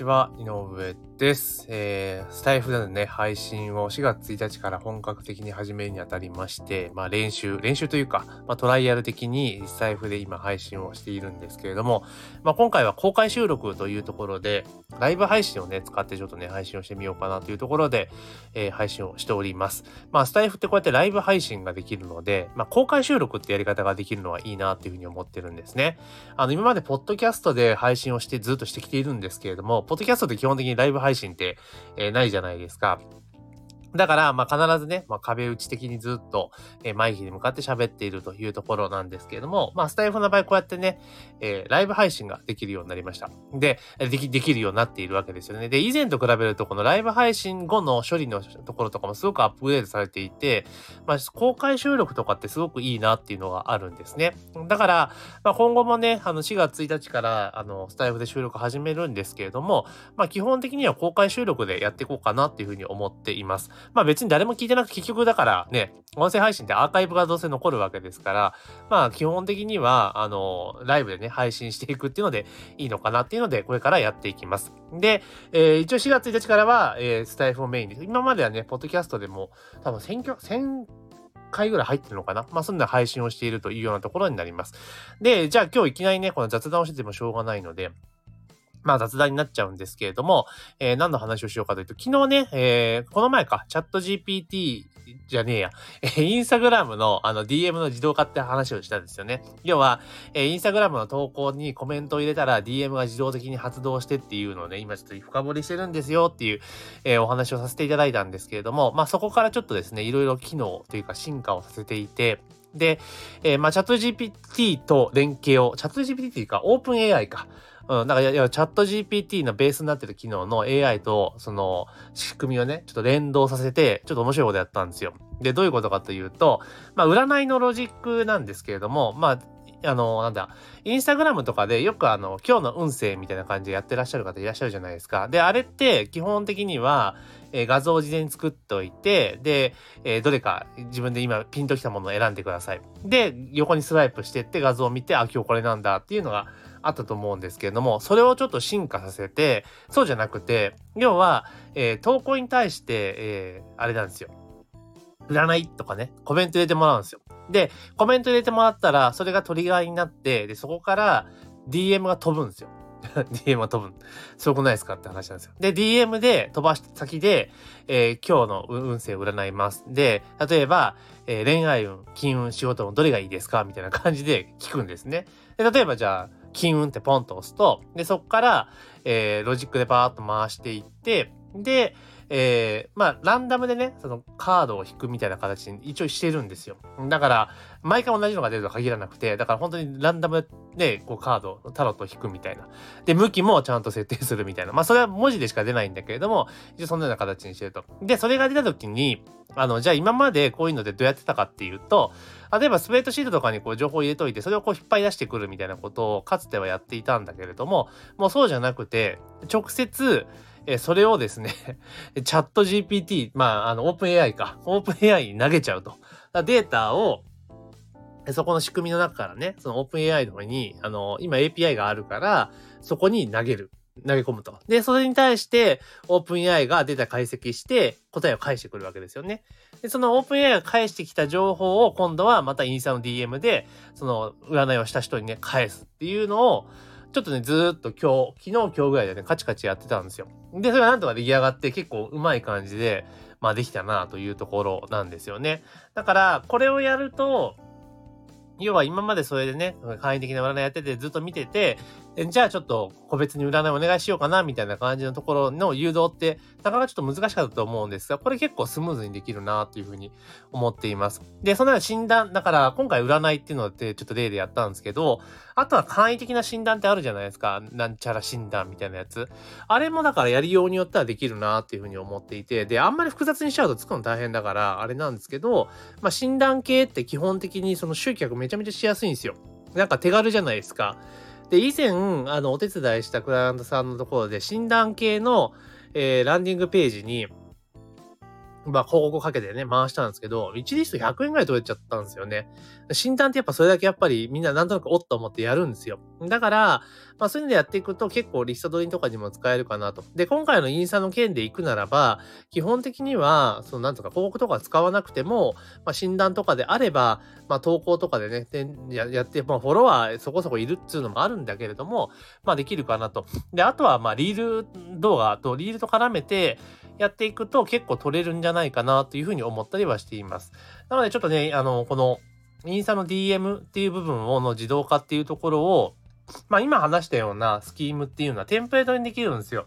ちは、井上です。えー、スタイフでのね、配信を4月1日から本格的に始めるにあたりまして、まあ練習、練習というか、まあトライアル的にスタイフで今配信をしているんですけれども、まあ今回は公開収録というところで、ライブ配信をね、使ってちょっとね、配信をしてみようかなというところで、えー、配信をしております。まあスタイフってこうやってライブ配信ができるので、まあ公開収録ってやり方ができるのはいいなっていうふうに思ってるんですね。あの、今までポッドキャストで配信をしてずっとしてきているんですけれども、ポッドキャストって基本的にライブ配信って、えー、ないじゃないですか。だから、まあ、必ずね、まあ、壁打ち的にずっと、えー、マイクに向かって喋っているというところなんですけれども、まあ、スタイフの場合、こうやってね、えー、ライブ配信ができるようになりました。で、でき、できるようになっているわけですよね。で、以前と比べると、このライブ配信後の処理のところとかもすごくアップグレードされていて、まあ、公開収録とかってすごくいいなっていうのがあるんですね。だから、まあ、今後もね、あの、4月1日から、あの、スタイフで収録始めるんですけれども、まあ、基本的には公開収録でやっていこうかなっていうふうに思っています。まあ、別に誰も聞いてなく結局だからね、音声配信ってアーカイブがどうせ残るわけですから、まあ基本的には、あの、ライブでね、配信していくっていうのでいいのかなっていうので、これからやっていきます。で、えー、一応4月1日からは、えー、スタイフをメインに、今まではね、ポッドキャストでも、多分選挙、1000回ぐらい入ってるのかな？まあ、そんな配信をしているというようなところになります。で、じゃあ今日いきなりね、この雑談をしててもしょうがないので、まあ雑談になっちゃうんですけれども、えー、何の話をしようかというと、昨日ね、えー、この前か、チャット GPT じゃねえや、えー、インスタグラムのあの DM の自動化って話をしたんですよね。要は、えー、インスタグラムの投稿にコメントを入れたら DM が自動的に発動してっていうのをね、今ちょっと深掘りしてるんですよっていう、えー、お話をさせていただいたんですけれども、まあそこからちょっとですね、いろいろ機能というか進化をさせていて、で、えー、まあチャット GPT と連携を、チャット GPT というかオープン AI か。うん、だから、チャット GPT のベースになってる機能の AI と、その、仕組みをね、ちょっと連動させて、ちょっと面白いことやったんですよ。で、どういうことかというと、まあ、占いのロジックなんですけれども、まあ、あの、なんだ、インスタグラムとかでよくあの、今日の運勢みたいな感じでやってらっしゃる方いらっしゃるじゃないですか。で、あれって基本的には、えー、画像を事前に作っておいて、で、えー、どれか自分で今ピンときたものを選んでください。で、横にスワイプしてって画像を見て、あ、今日これなんだっていうのがあったと思うんですけれども、それをちょっと進化させて、そうじゃなくて、要は、えー、投稿に対して、えー、あれなんですよ。占いとかね、コメント入れてもらうんですよ。で、コメント入れてもらったら、それがトリガーになって、で、そこから DM が飛ぶんですよ。DM が飛ぶ。すごくないですかって話なんですよ。で、DM で飛ばした先で、えー、今日の運勢を占います。で、例えば、えー、恋愛運、金運、仕事運、どれがいいですか？みたいな感じで聞くんですね。で、例えばじゃあ、金運ってポンと押すと、で、そこから、えー、ロジックでバーッと回していって、で、えー、まあ、ランダムでね、そのカードを引くみたいな形に一応してるんですよ。だから、毎回同じのが出るとは限らなくて、だから本当にランダムで、こうカード、タロットを引くみたいな。で、向きもちゃんと設定するみたいな。まあ、それは文字でしか出ないんだけれども、一応そんなような形にしてると。で、それが出た時に、あの、じゃあ今までこういうのでどうやってたかっていうと、例えばスプレッドシートとかにこう情報を入れといて、それをこう引っ張り出してくるみたいなことをかつてはやっていたんだけれども、もうそうじゃなくて、直接、えそれをですね チャット GPT、まあ、あの、オープン AI か。オープン AI に投げちゃうと。データを、そこの仕組みの中からね、そのオープン AI の方に、あの、今 API があるから、そこに投げる。投げ込むと。で、それに対して、オープン AI がデータ解析して、答えを返してくるわけですよね。で、そのオープン AI が返してきた情報を今度はまたインスタの DM で、その占いをした人にね、返すっていうのを、ちょっとね、ずーっと今日、昨日今日ぐらいでね、カチカチやってたんですよ。で、それがなんとか出来上がって結構うまい感じで、まあできたなというところなんですよね。だから、これをやると、要は今までそれでね、簡易的な占いやっててずっと見てて、じゃあちょっと個別に占いお願いしようかなみたいな感じのところの誘導ってなかなかちょっと難しかったと思うんですが、これ結構スムーズにできるなっていうふうに思っています。で、そのような診断、だから今回占いっていうのってちょっと例でやったんですけど、あとは簡易的な診断ってあるじゃないですか。なんちゃら診断みたいなやつ。あれもだからやりようによってはできるなっていうふうに思っていて、で、あんまり複雑にしちゃうと作るの大変だから、あれなんですけど、まあ診断系って基本的にその集客めちゃめちゃしやすいんですよ。なんか手軽じゃないですか。で、以前、あの、お手伝いしたクライアントさんのところで、診断系の、えー、ランディングページに、まあ、広告かけてね、回したんですけど、1リスト100円ぐらい取れちゃったんですよね。診断ってやっぱそれだけやっぱりみんななんとなくおっと思ってやるんですよ。だから、まあそういうのでやっていくと結構リスト取りとかにも使えるかなと。で、今回のインスタの件で行くならば、基本的には、そのなんとか広告とか使わなくても、まあ診断とかであれば、まあ投稿とかでね、でややって、まあフォロワーそこそこいるっていうのもあるんだけれども、まあできるかなと。で、あとはまあリール動画とリールと絡めて、やっていくと結構取れるんじゃゃないかなというふうに思ったりはしています。なのでちょっとね、あの、このインスタの DM っていう部分をの自動化っていうところを、まあ今話したようなスキームっていうのはテンプレートにできるんですよ。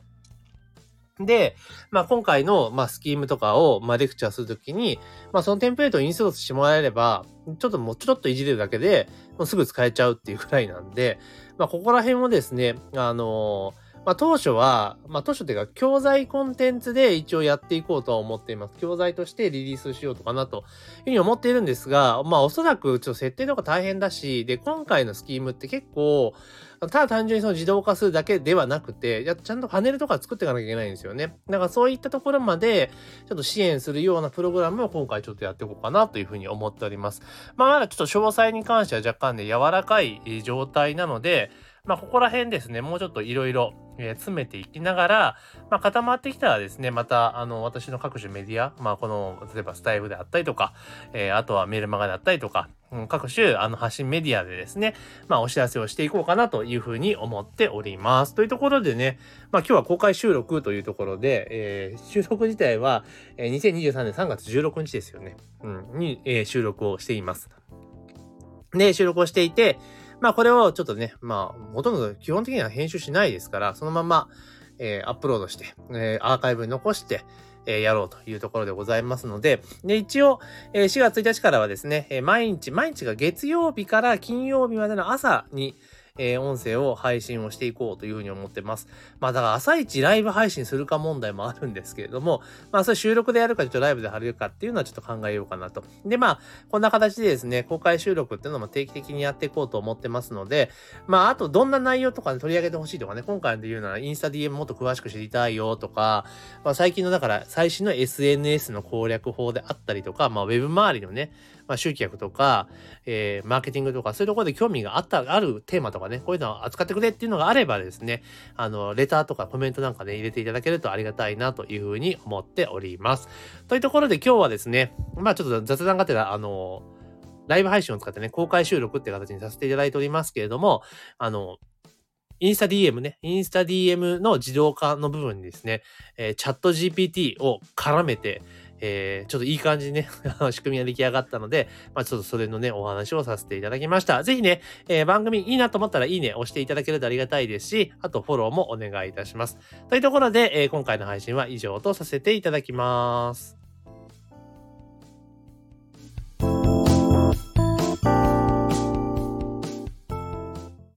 で、まあ、今回の、まあ、スキームとかを、まあ、レクチャーするときに、まあ、そのテンプレートをインストールしてもらえれば、ちょっともうちょっといじれるだけで、もうすぐ使えちゃうっていうくらいなんで、まあ、ここら辺をですね、あのーまあ、当初は、まあ、当初っていうか、教材コンテンツで一応やっていこうとは思っています。教材としてリリースしようとかなというふうに思っているんですが、まあ、おそらくちょっと設定とか大変だし、で、今回のスキームって結構、ただ単純にその自動化するだけではなくて、ちゃんとパネルとか作っていかなきゃいけないんですよね。だからそういったところまで、ちょっと支援するようなプログラムを今回ちょっとやっていこうかなというふうに思っております。まあ、まだちょっと詳細に関しては若干ね、柔らかい状態なので、まあ、ここら辺ですね、もうちょっといろいろ詰めていきながら、まあ、固まってきたらですね、また、あの、私の各種メディア、まあ、この、例えばスタイフであったりとか、えー、あとはメールマガであったりとか、各種、あの、発信メディアでですね、まあ、お知らせをしていこうかなというふうに思っております。というところでね、まあ、今日は公開収録というところで、えー、収録自体は、えー、2023年3月16日ですよね、うん、に、えー、収録をしています。で、収録をしていて、まあこれをちょっとね、まあほとんど基本的には編集しないですから、そのまま、えー、アップロードして、えー、アーカイブに残して、えー、やろうというところでございますので、で、一応、えー、4月1日からはですね、え、毎日、毎日が月曜日から金曜日までの朝に、えー、音声を配信をしていこうというふうに思ってます。まあだから朝一ライブ配信するか問題もあるんですけれども、まあそれ収録でやるかちょっとライブで貼るかっていうのはちょっと考えようかなと。でまあ、こんな形でですね、公開収録っていうのも定期的にやっていこうと思ってますので、まああとどんな内容とか、取り上げてほしいとかね、今回で言うならインスタ DM もっと詳しく知りたいよとか、まあ最近のだから最新の SNS の攻略法であったりとか、まあウェブ周りのね、まあ、集客とか、えー、マーケティングとか、そういうところで興味があった、あるテーマとかね、こういうのを扱ってくれっていうのがあればですね、あの、レターとかコメントなんかね、入れていただけるとありがたいなというふうに思っております。というところで今日はですね、まあちょっと雑談がてら、あの、ライブ配信を使ってね、公開収録って形にさせていただいておりますけれども、あの、インスタ DM ね、インスタ DM の自動化の部分にですね、えー、チャット GPT を絡めて、えー、ちょっといい感じにね 仕組みが出来上がったので、まあ、ちょっとそれのね、お話をさせていただきました。ぜひね、えー、番組いいなと思ったらいいね、押していただけるとありがたいですし、あとフォローもお願いいたします。というところで、えー、今回の配信は以上とさせていただきます。